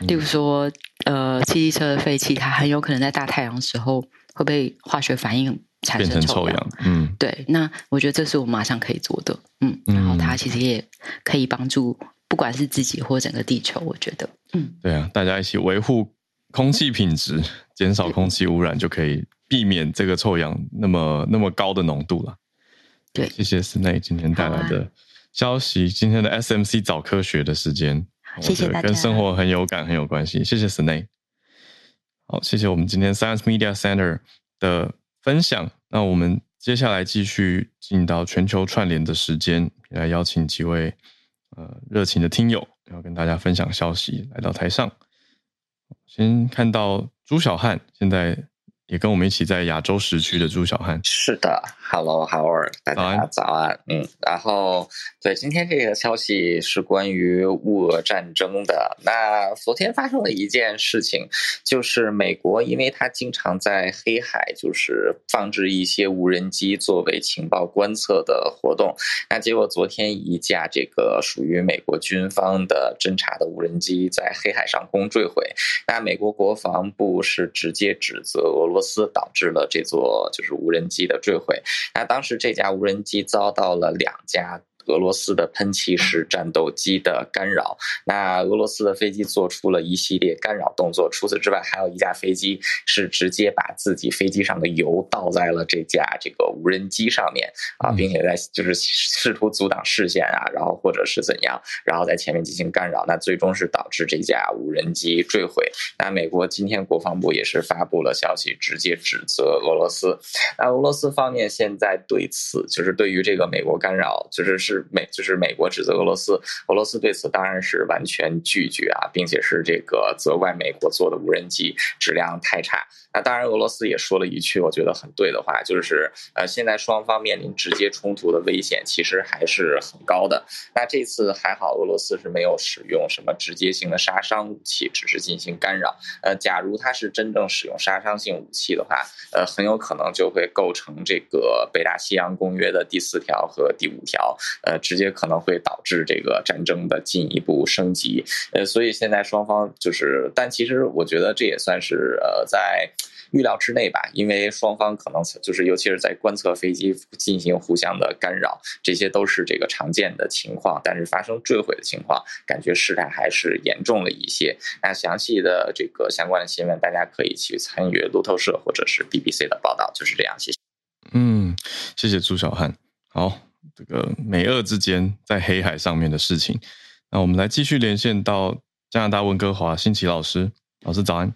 例如说，呃，汽车的废气，它很有可能在大太阳的时候。会被化学反应产生臭氧，嗯，对，那我觉得这是我马上可以做的，嗯，然后它其实也可以帮助，不管是自己或整个地球，我觉得，嗯，
对啊，大家一起维护空气品质，(laughs) 减少空气污染，就可以避免这个臭氧那么那么高的浓度了。
对，
谢谢 Snay 今天带来的消息，今天的 SMC 早科学的时间，
谢谢大家，
跟生活很有感，很有关系，谢谢 Snay。好，谢谢我们今天 Science Media Center 的分享。那我们接下来继续进到全球串联的时间，来邀请几位呃热情的听友，然后跟大家分享消息，来到台上。先看到朱小汉，现在。也跟我们一起在亚洲时区的朱小汉，
是的，Hello，Howard，大家早安，嗯，然后对，今天这个消息是关于乌俄战争的。那昨天发生了一件事情，就是美国，因为他经常在黑海就是放置一些无人机作为情报观测的活动，那结果昨天一架这个属于美国军方的侦察的无人机在黑海上空坠毁，那美国国防部是直接指责俄罗斯。导致了这座就是无人机的坠毁。那当时这架无人机遭到了两架。俄罗斯的喷气式战斗机的干扰，那俄罗斯的飞机做出了一系列干扰动作。除此之外，还有一架飞机是直接把自己飞机上的油倒在了这架这个无人机上面啊，并且在就是试图阻挡视线啊，然后或者是怎样，然后在前面进行干扰。那最终是导致这架无人机坠毁。那美国今天国防部也是发布了消息，直接指责俄罗斯。那俄罗斯方面现在对此就是对于这个美国干扰，就是是。是美，就是美国指责俄罗斯，俄罗斯对此当然是完全拒绝啊，并且是这个责怪美国做的无人机质量太差。那当然，俄罗斯也说了一句我觉得很对的话，就是呃，现在双方面临直接冲突的危险其实还是很高的。那这次还好，俄罗斯是没有使用什么直接性的杀伤武器，只是进行干扰。呃，假如他是真正使用杀伤性武器的话，呃，很有可能就会构成这个北大西洋公约的第四条和第五条。呃，直接可能会导致这个战争的进一步升级。呃，所以现在双方就是，但其实我觉得这也算是呃在预料之内吧，因为双方可能就是尤其是在观测飞机进行互相的干扰，这些都是这个常见的情况。但是发生坠毁的情况，感觉事态还是严重了一些。那详细的这个相关的新闻，大家可以去参与路透社或者是 BBC 的报道。就是这样，谢谢。
嗯，谢谢朱小汉。好。这个美俄之间在黑海上面的事情，那我们来继续连线到加拿大温哥华，新奇老师，老师早安。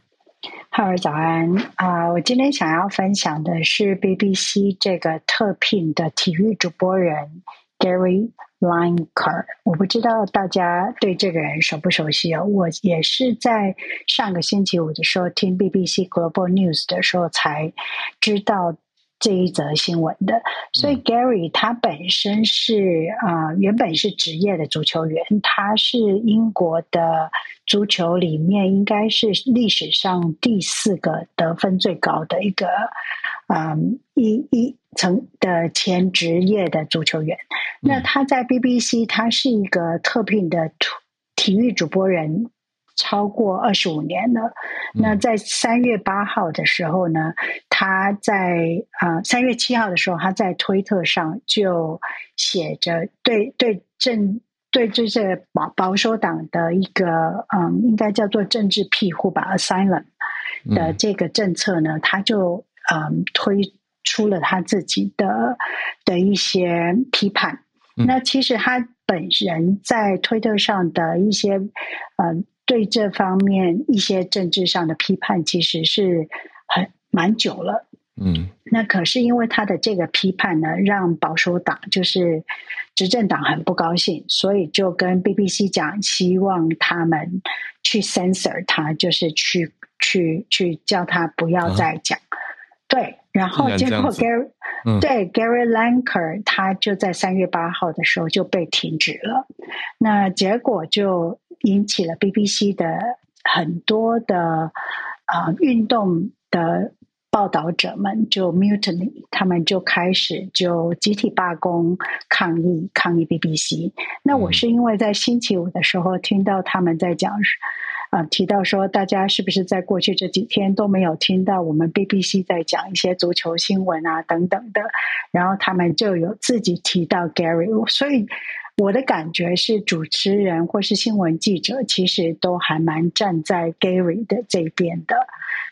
Hello，早安啊我今天想要分享的是 BBC 这个特聘的体育主播人 Gary Lineker。我不知道大家对这个人熟不熟悉哦？我也是在上个星期五的时候听 BBC Global News 的时候才知道。这一则新闻的，所以 Gary 他本身是啊、呃，原本是职业的足球员，他是英国的足球里面应该是历史上第四个得分最高的一个啊、呃、一一层的前职业的足球员。那他在 BBC，他是一个特聘的体育主播人。超过二十五年了。那在三月八号的时候呢，他在啊三月七号的时候，他在推特上就写着对对政对就是保保守党的一个嗯，应该叫做政治庇护吧，asylum 的这个政策呢，他就嗯推出了他自己的的一些批判。那其实他本人在推特上的一些嗯。对这方面一些政治上的批判，其实是很蛮久了。嗯，那可是因为他的这个批判呢，让保守党就是执政党很不高兴，所以就跟 BBC 讲，希望他们去 censor 他，就是去去去叫他不要再讲。啊、对，然后结果 Gary、嗯、对 Gary Lineker 他就在三月八号的时候就被停职了。那结果就。引起了 BBC 的很多的啊、呃、运动的报道者们就 mutiny，他们就开始就集体罢工抗议抗议 BBC。那我是因为在星期五的时候听到他们在讲，啊、呃、提到说大家是不是在过去这几天都没有听到我们 BBC 在讲一些足球新闻啊等等的，然后他们就有自己提到 Gary，所以。我的感觉是，主持人或是新闻记者其实都还蛮站在 Gary 的这边的，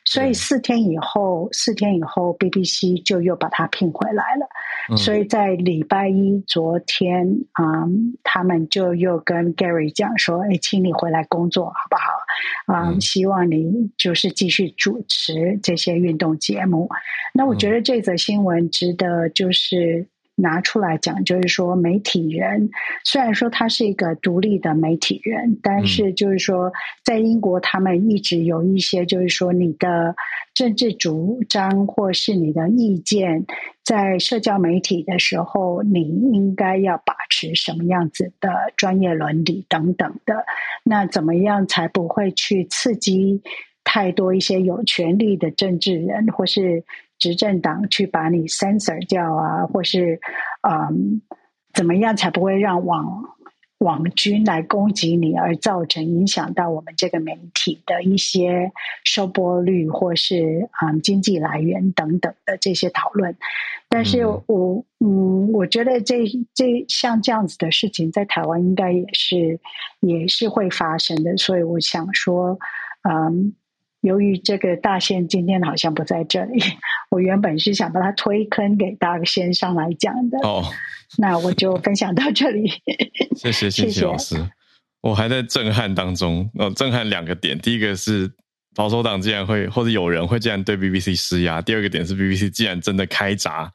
所以四天以后，四天以后，BBC 就又把他聘回来了。嗯、所以在礼拜一昨天，嗯，他们就又跟 Gary 讲说：“哎，请你回来工作好不好？嗯，希望你就是继续主持这些运动节目。”那我觉得这则新闻值得就是。拿出来讲，就是说，媒体人虽然说他是一个独立的媒体人，但是就是说，在英国他们一直有一些，就是说，你的政治主张或是你的意见，在社交媒体的时候，你应该要把持什么样子的专业伦理等等的，那怎么样才不会去刺激太多一些有权力的政治人或是？执政党去把你 censor 掉啊，或是嗯，怎么样才不会让网网军来攻击你，而造成影响到我们这个媒体的一些收播率，或是嗯经济来源等等的这些讨论。但是我嗯，我觉得这这像这样子的事情，在台湾应该也是也是会发生的，所以我想说，嗯。由于这个大限今天好像不在这里，我原本是想把它推坑给大先上来讲的。哦，(laughs) 那我就分享到这里。(laughs)
谢谢谢谢老师，我还在震撼当中。哦，震撼两个点，第一个是保守党竟然会或者有人会竟然对 BBC 施压，第二个点是 BBC 竟然真的开闸。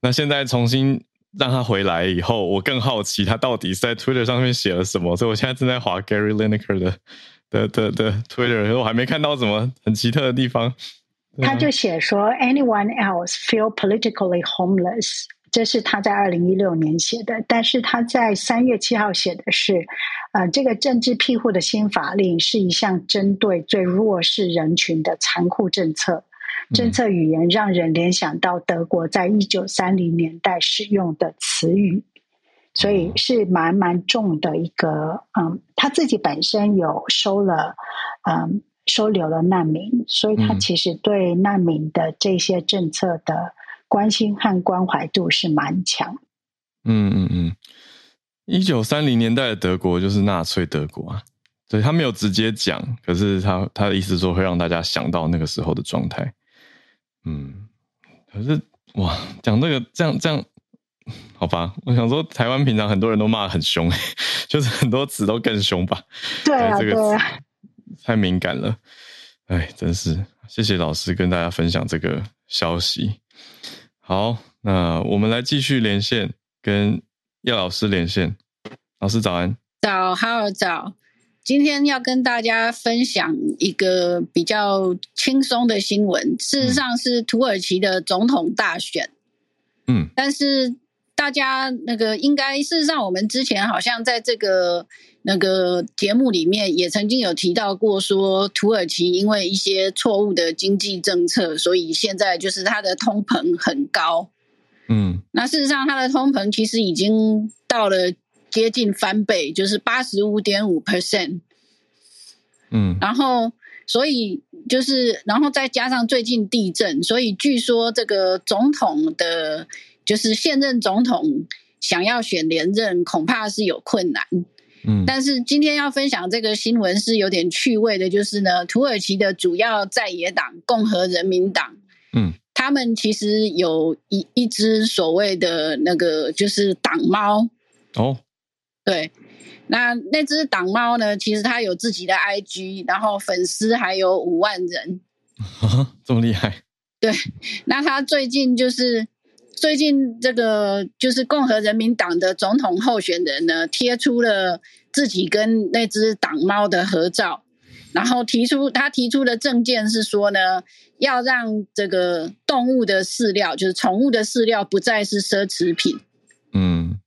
那现在重新让他回来以后，我更好奇他到底是在 Twitter 上面写了什么，所以我现在正在划 Gary Lineker 的。的的的 Twitter，我还没看到什么很奇特的地方。
他就写说，Anyone else feel politically homeless？这是他在二零一六年写的，但是他在三月七号写的是，呃，这个政治庇护的新法令是一项针对最弱势人群的残酷政策。政策语言让人联想到德国在一九三零年代使用的词语。所以是蛮蛮重的一个，嗯，他自己本身有收了，嗯，收留了难民，所以他其实对难民的这些政策的关心和关怀度是蛮强。
嗯嗯嗯，一九三零年代的德国就是纳粹德国啊，对，他没有直接讲，可是他他的意思说会让大家想到那个时候的状态。嗯，可是哇，讲那个这样这样。好吧，我想说，台湾平常很多人都骂很凶，(laughs) 就是很多词都更凶吧？
对啊，这个词
太敏感了。哎，真是谢谢老师跟大家分享这个消息。好，那我们来继续连线，跟叶老师连线。老师早安，
早，好早。今天要跟大家分享一个比较轻松的新闻，事实上是土耳其的总统大选。嗯，但是。大家那个应该，事实上，我们之前好像在这个那个节目里面也曾经有提到过，说土耳其因为一些错误的经济政策，所以现在就是它的通膨很高。嗯，那事实上，它的通膨其实已经到了接近翻倍，就是八十五点五 percent。嗯，然后所以就是，然后再加上最近地震，所以据说这个总统的，就是现任总统想要选连任，恐怕是有困难。嗯，但是今天要分享这个新闻是有点趣味的，就是呢，土耳其的主要在野党共和人民党，嗯，他们其实有一一只所谓的那个就是党猫哦，对。那那只党猫呢？其实它有自己的 IG，然后粉丝还有五万人，
啊，这么厉害？
对。那他最近就是最近这个就是共和人民党的总统候选人呢，贴出了自己跟那只党猫的合照，然后提出他提出的政见是说呢，要让这个动物的饲料，就是宠物的饲料，不再是奢侈品。嗯，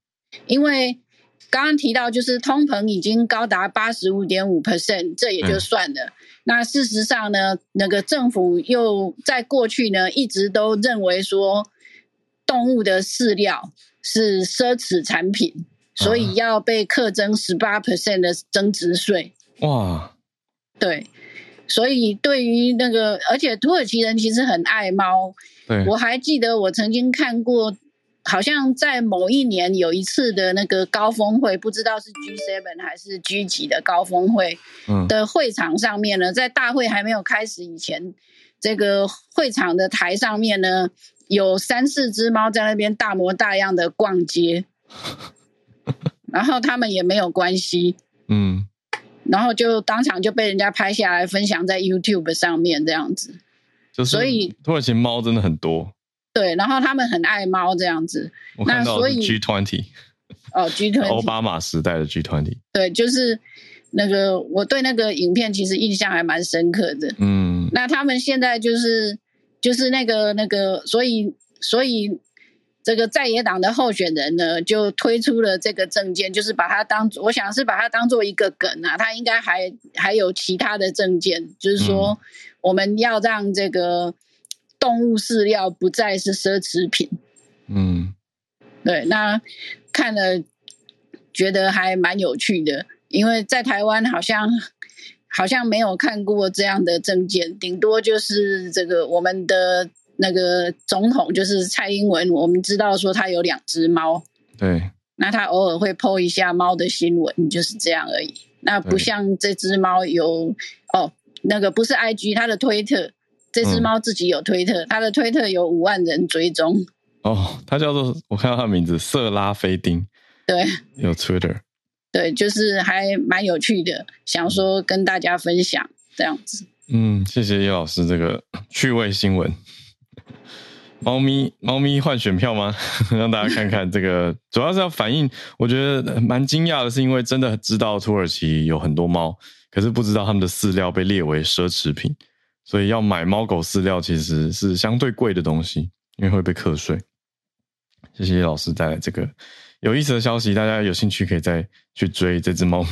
因为。刚刚提到，就是通膨已经高达八十五点五 percent，这也就算了。嗯、那事实上呢，那个政府又在过去呢，一直都认为说，动物的饲料是奢侈产品，所以要被课征十八 percent 的增值税。哇，对，所以对于那个，而且土耳其人其实很爱猫。对，我还记得我曾经看过。好像在某一年有一次的那个高峰会，不知道是 G seven 还是 G 几的高峰会的会场上面呢，在大会还没有开始以前，这个会场的台上面呢，有三四只猫在那边大模大样的逛街，(laughs) 然后他们也没有关系，嗯，然后就当场就被人家拍下来分享在 YouTube 上面这样子，
就是所以土耳其猫真的很多。
对，然后他们很爱猫这样子。
那所以 G20 (laughs)
哦，G20 (laughs)
奥巴马时代的 G20。
对，就是那个我对那个影片其实印象还蛮深刻的。嗯，那他们现在就是就是那个那个，所以所以这个在野党的候选人呢，就推出了这个证件，就是把它当我想是把它当做一个梗啊，他应该还还有其他的证件，就是说我们要让这个。动物饲料不再是奢侈品。嗯，对，那看了觉得还蛮有趣的，因为在台湾好像好像没有看过这样的证件，顶多就是这个我们的那个总统就是蔡英文，我们知道说他有两只猫，
对，
那他偶尔会 po 一下猫的新闻，就是这样而已。那不像这只猫有哦，那个不是 IG，他的推特。这只猫自己有推特，它、嗯、的推特有五万人追踪。
哦，它叫做我看到它的名字色拉菲丁。
对，
有 Twitter。
对，就是还蛮有趣的，想说跟大家分享这样子。
嗯，谢谢叶老师这个趣味新闻。猫咪，猫咪换选票吗？(laughs) 让大家看看这个，主要是要反映。我觉得蛮惊讶的是，因为真的知道土耳其有很多猫，可是不知道他们的饲料被列为奢侈品。所以要买猫狗饲料其实是相对贵的东西，因为会被课税。谢谢叶老师带来这个有意思的消息，大家有兴趣可以再去追这只猫咪。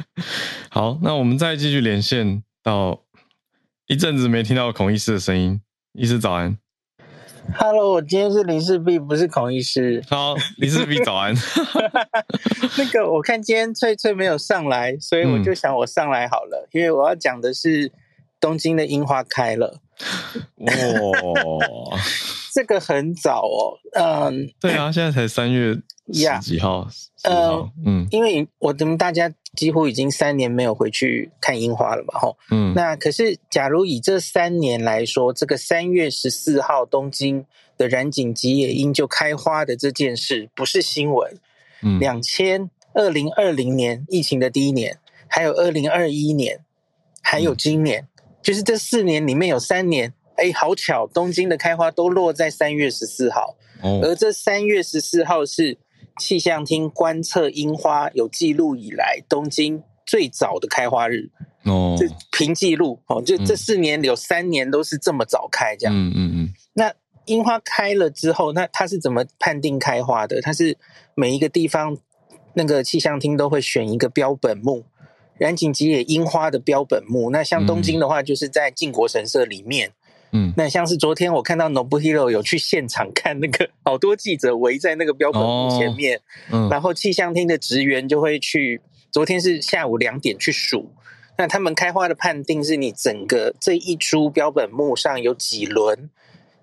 (laughs) 好，那我们再继续连线到一阵子没听到孔医师的声音，医师早安。
Hello，我今天是林氏璧，不是孔医师。
好，林氏璧早安。(laughs)
那个我看今天翠翠没有上来，所以我就想我上来好了，嗯、因为我要讲的是。东京的樱花开了，哇、哦，(laughs) 这个很早哦，嗯，
对啊，现在才三月十几号，
嗯嗯，因为我们大家几乎已经三年没有回去看樱花了嘛，吼，嗯，那可是假如以这三年来说，这个三月十四号东京的染井吉野樱就开花的这件事不是新闻，嗯，两千二零二零年疫情的第一年，还有二零二一年，还有今年。嗯就是这四年里面有三年，哎，好巧，东京的开花都落在三月十四号，哦，而这三月十四号是气象厅观测樱花有记录以来东京最早的开花日，哦，这凭记录哦，就这四年有三年都是这么早开，这样，嗯嗯嗯。那樱花开了之后，那它是怎么判定开花的？它是每一个地方那个气象厅都会选一个标本木。染井吉野樱花的标本木，那像东京的话，就是在靖国神社里面。嗯，那像是昨天我看到 Nobuhiro 有去现场看那个，好多记者围在那个标本木前面。哦、嗯，然后气象厅的职员就会去。昨天是下午两点去数，那他们开花的判定是你整个这一株标本木上有几轮，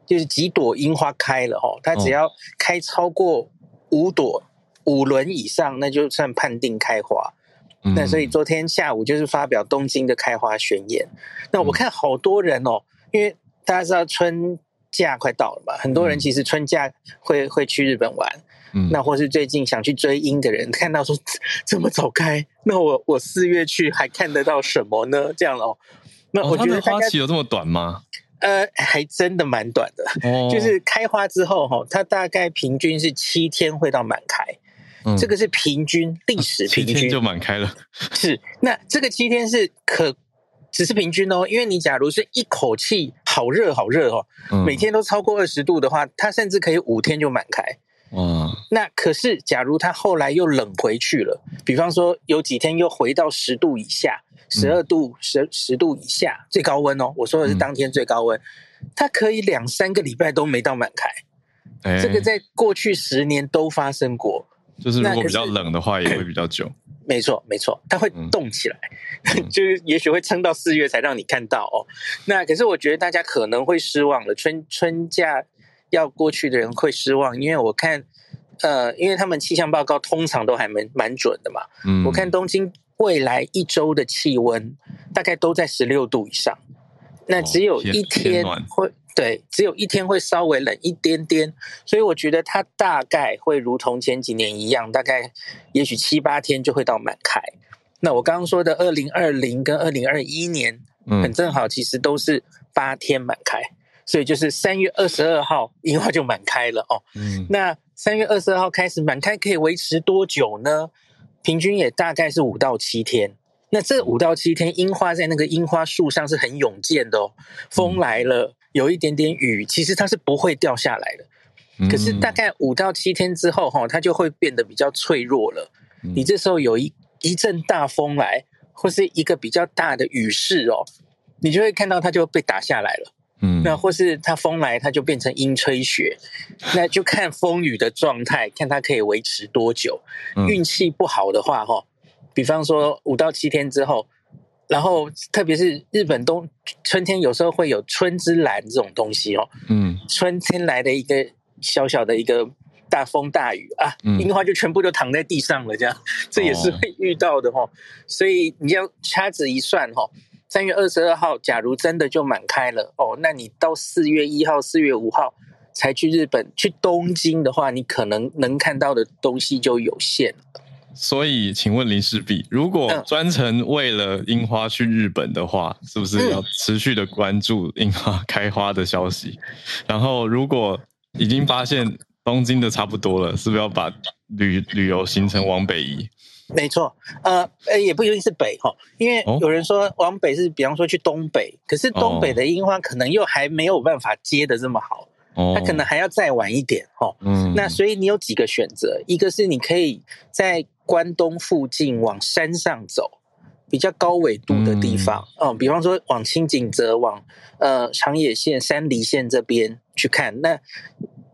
就是几朵樱花开了哦，它只要开超过五朵五轮以上，那就算判定开花。嗯、那所以昨天下午就是发表东京的开花宣言。那我看好多人哦，因为大家知道春假快到了嘛，很多人其实春假会会去日本玩。嗯，那或是最近想去追樱的人，看到说 (laughs) 怎么早开，那我我四月去还看得到什么呢？这样哦，那我觉得、
哦、花期有这么短吗？
呃，还真的蛮短的，哦、就是开花之后哈，它大概平均是七天会到满开，嗯、这个是平均历史平均、就满开了。是，那这个七天是可只是平均哦，因为你假如是一口气好热好热哦，嗯、每天都超过二十度的话，它甚至可以五天就满开。嗯，那可是，假如它后来又冷回去了，比方说有几天又回到十度以下，十二度、十十度以下最高温哦，我说的是当天最高温，它可以两三个礼拜都没到满开，这个在过去十年都发生过。
就是如果比较冷的话，(clears throat) 也会比较久。
没错，没错，它会冻起来，就是也许会撑到四月才让你看到哦。那可是我觉得大家可能会失望了，春春假。要过去的人会失望，因为我看，呃，因为他们气象报告通常都还蛮蛮准的嘛。嗯，我看东京未来一周的气温大概都在十六度以上，那只有一天会，哦，对，只有一天会稍微冷一点点，所以我觉得它大概会如同前几年一样，大概也许七八天就会到满开。那我刚刚说的二零二零跟二零二一年，嗯很正好，其实都是八天满开。所以就是三月二十二号樱花就满开了哦。嗯，那三月二十二号开始满开可以维持多久呢？平均也大概是五到七天。那这五到七天，樱花在那个樱花树上是很勇健的哦。风来了，有一点点雨，其实它是不会掉下来的。可是大概五到七天之后，哈，它就会变得比较脆弱了。你这时候有一一阵大风来，或是一个比较大的雨势哦，你就会看到它就被打下来了。嗯，那或是它风来，它就变成阴吹雪，那就看风雨的状态，看它可以维持多久。运气不好的话，哈，比方说五到七天之后，然后特别是日本冬春天有时候会有春之蓝这种东西哦，嗯，春天来的一个小小的一个大风大雨啊，樱花就全部都躺在地上了，这样这也是会遇到的哈。所以你要掐指一算哈。三月二十二号，假如真的就满开了哦，那你到四月一号、四月五号才去日本、去东京的话，你可能能看到的东西就有限了。
所以，请问林世璧，如果专程为了樱花去日本的话，嗯、是不是要持续的关注樱花开花的消息？嗯、然后，如果已经发现东京的差不多了，是不是要把旅旅游行程往北移？
没错，呃，呃也不一定是北哈，因为有人说往北是，比方说去东北，可是东北的樱花可能又还没有办法接的这么好，哦，它可能还要再晚一点哦。嗯，那所以你有几个选择，一个是你可以在关东附近往山上走，比较高纬度的地方，嗯，比方说往青井泽、往呃长野县、山梨县这边去看，那。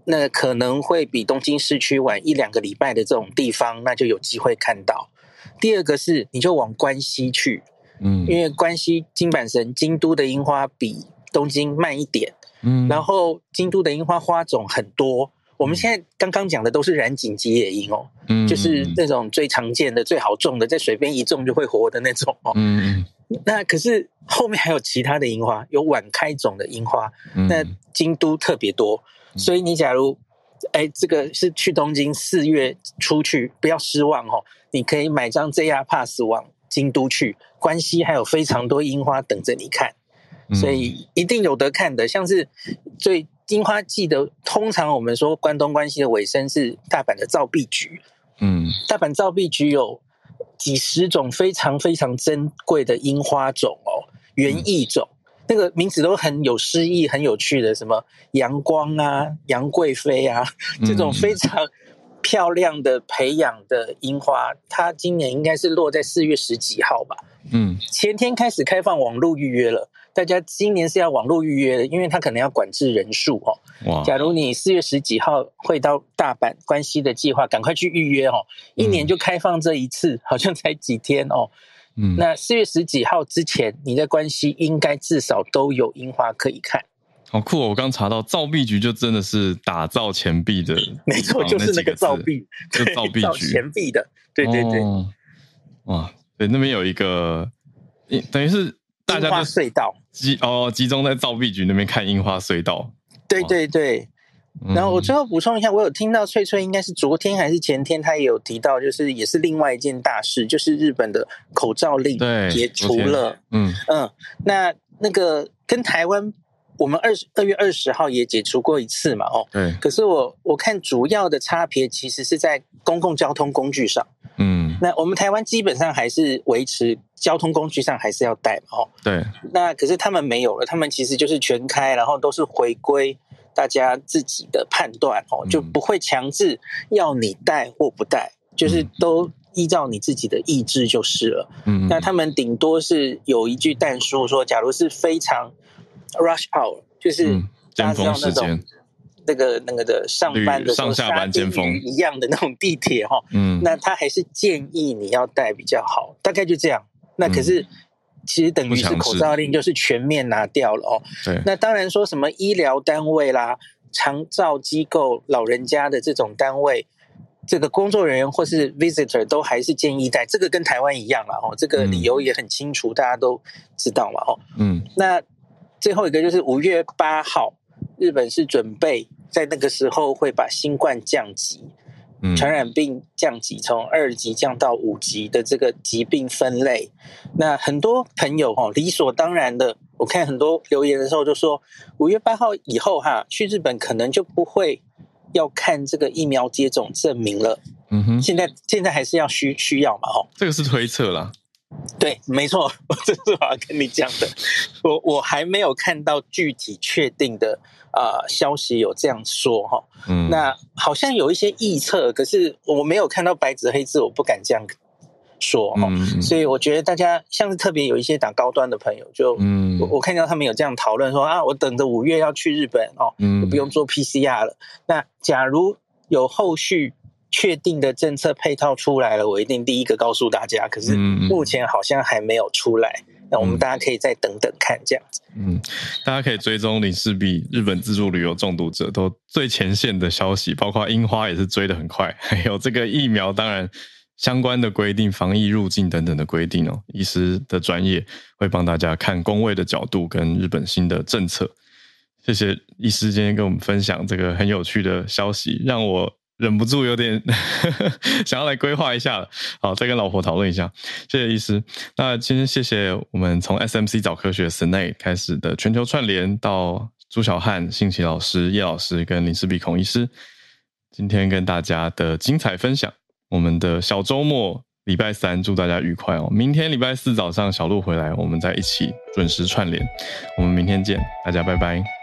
那可能会比东京市区晚一两个礼拜的这种地方，那就有机会看到。第二个是，你就往关西去，嗯，因为关西金板神京都的樱花比东京慢一点，嗯，然后京都的樱花花种很多。我们现在刚刚讲的都是染井吉野樱哦，嗯，就是那种最常见的、最好种的，在水边一种就会活的那种哦，嗯，那可是后面还有其他的樱花，有晚开种的樱花，那京都特别多。所以你假如，哎，这个是去东京四月出去，不要失望哦。你可以买张 JR Pass 往京都去，关西还有非常多樱花等着你看，所以一定有得看的。像是最樱花季的，通常我们说关东关西的尾声是大阪的造币局，嗯，大阪造币局有几十种非常非常珍贵的樱花种哦，园艺种。那个名字都很有诗意、很有趣的，什么阳光啊、杨贵妃啊，这种非常漂亮的培养的樱花，它今年应该是落在四月十几号吧？嗯，前天开始开放网络预约了，大家今年是要网络预约的，因为他可能要管制人数哦。哇！假如你四月十几号会到大阪关西的计划，赶快去预约哦。一年就开放这一次，好像才几天哦。嗯，那四月十几号之前，你在关西应该至少都有樱花可以看。
好酷哦！我刚查到造币局就真的是打造钱币的，(laughs)
没错，就是那个造币，
就造币局
钱币的，对对对。
哦、哇，对，那边有一个，等于是大家
隧道
集哦，集中在造币局那边看樱花隧道。
对对对。然后我最后补充一下，我有听到翠翠应该是昨天还是前天，他也有提到，就是也是另外一件大事，就是日本的口罩令解除了。嗯嗯，那那个跟台湾，我们二十二月二十号也解除过一次嘛，哦，
对。
可是我我看主要的差别其实是在公共交通工具上。
嗯，
那我们台湾基本上还是维持交通工具上还是要戴嘛，哦，
对。
那可是他们没有了，他们其实就是全开，然后都是回归。大家自己的判断哦，就不会强制要你戴或不戴，嗯，就是都依照你自己的意志就是了。
嗯，
那他们顶多是有一句但书说，假如是非常 rush hour，就是大家知道那种那个那个的上班的
上下班尖峰
一样的那种地铁哈，嗯，那他还是建议你要戴比较好，大概就这样。那可是。其实等于是口罩令就是全面拿掉了哦。
对，
那当然说什么医疗单位啦、长照机构、老人家的这种单位，这个工作人员或是 visitor 都还是建议戴。这个跟台湾一样了哦，这个理由也很清楚，大家都知道嘛哦。
嗯。
那最后一个就是五月八号，日本是准备在那个时候会把新冠降级。传染病降级，从二级降到五级的这个疾病分类，那很多朋友哈理所当然的，我看很多留言的时候就说，五月八号以后哈去日本可能就不会要看这个疫苗接种证明了。
嗯哼，
现在现在还是要需需要嘛？哦，
这个是推测啦。
对，没错，(laughs) 我这是我要跟你讲的。我我还没有看到具体确定的啊、呃、消息有这样说哈。
嗯，
那好像有一些臆测，可是我没有看到白纸黑字，我不敢这样说哈、
嗯。
所以我觉得大家像是特别有一些打高端的朋友，就
嗯，
我我看到他们有这样讨论说啊，我等着五月要去日本哦，
嗯，
不用做 PCR 了。那假如有后续。确定的政策配套出来了，我一定第一个告诉大家。可是目前好像还没有出来，嗯、那我们大家可以再等等看，这样子。
嗯，大家可以追踪林氏璧日本自助旅游中毒者都最前线的消息，包括樱花也是追得很快，还有这个疫苗，当然相关的规定、防疫入境等等的规定哦。医师的专业会帮大家看工位的角度跟日本新的政策。谢谢医师今天跟我们分享这个很有趣的消息，让我。忍不住有点 (laughs) 想要来规划一下了，好，再跟老婆讨论一下。谢谢医师。那今天谢谢我们从 SMC 早科学 s n a 开始的全球串联，到朱小汉、信奇老师、叶老师跟林氏璧孔医师，今天跟大家的精彩分享。我们的小周末礼拜三，祝大家愉快哦！明天礼拜四早上小路回来，我们再一起准时串联。我们明天见，大家拜拜。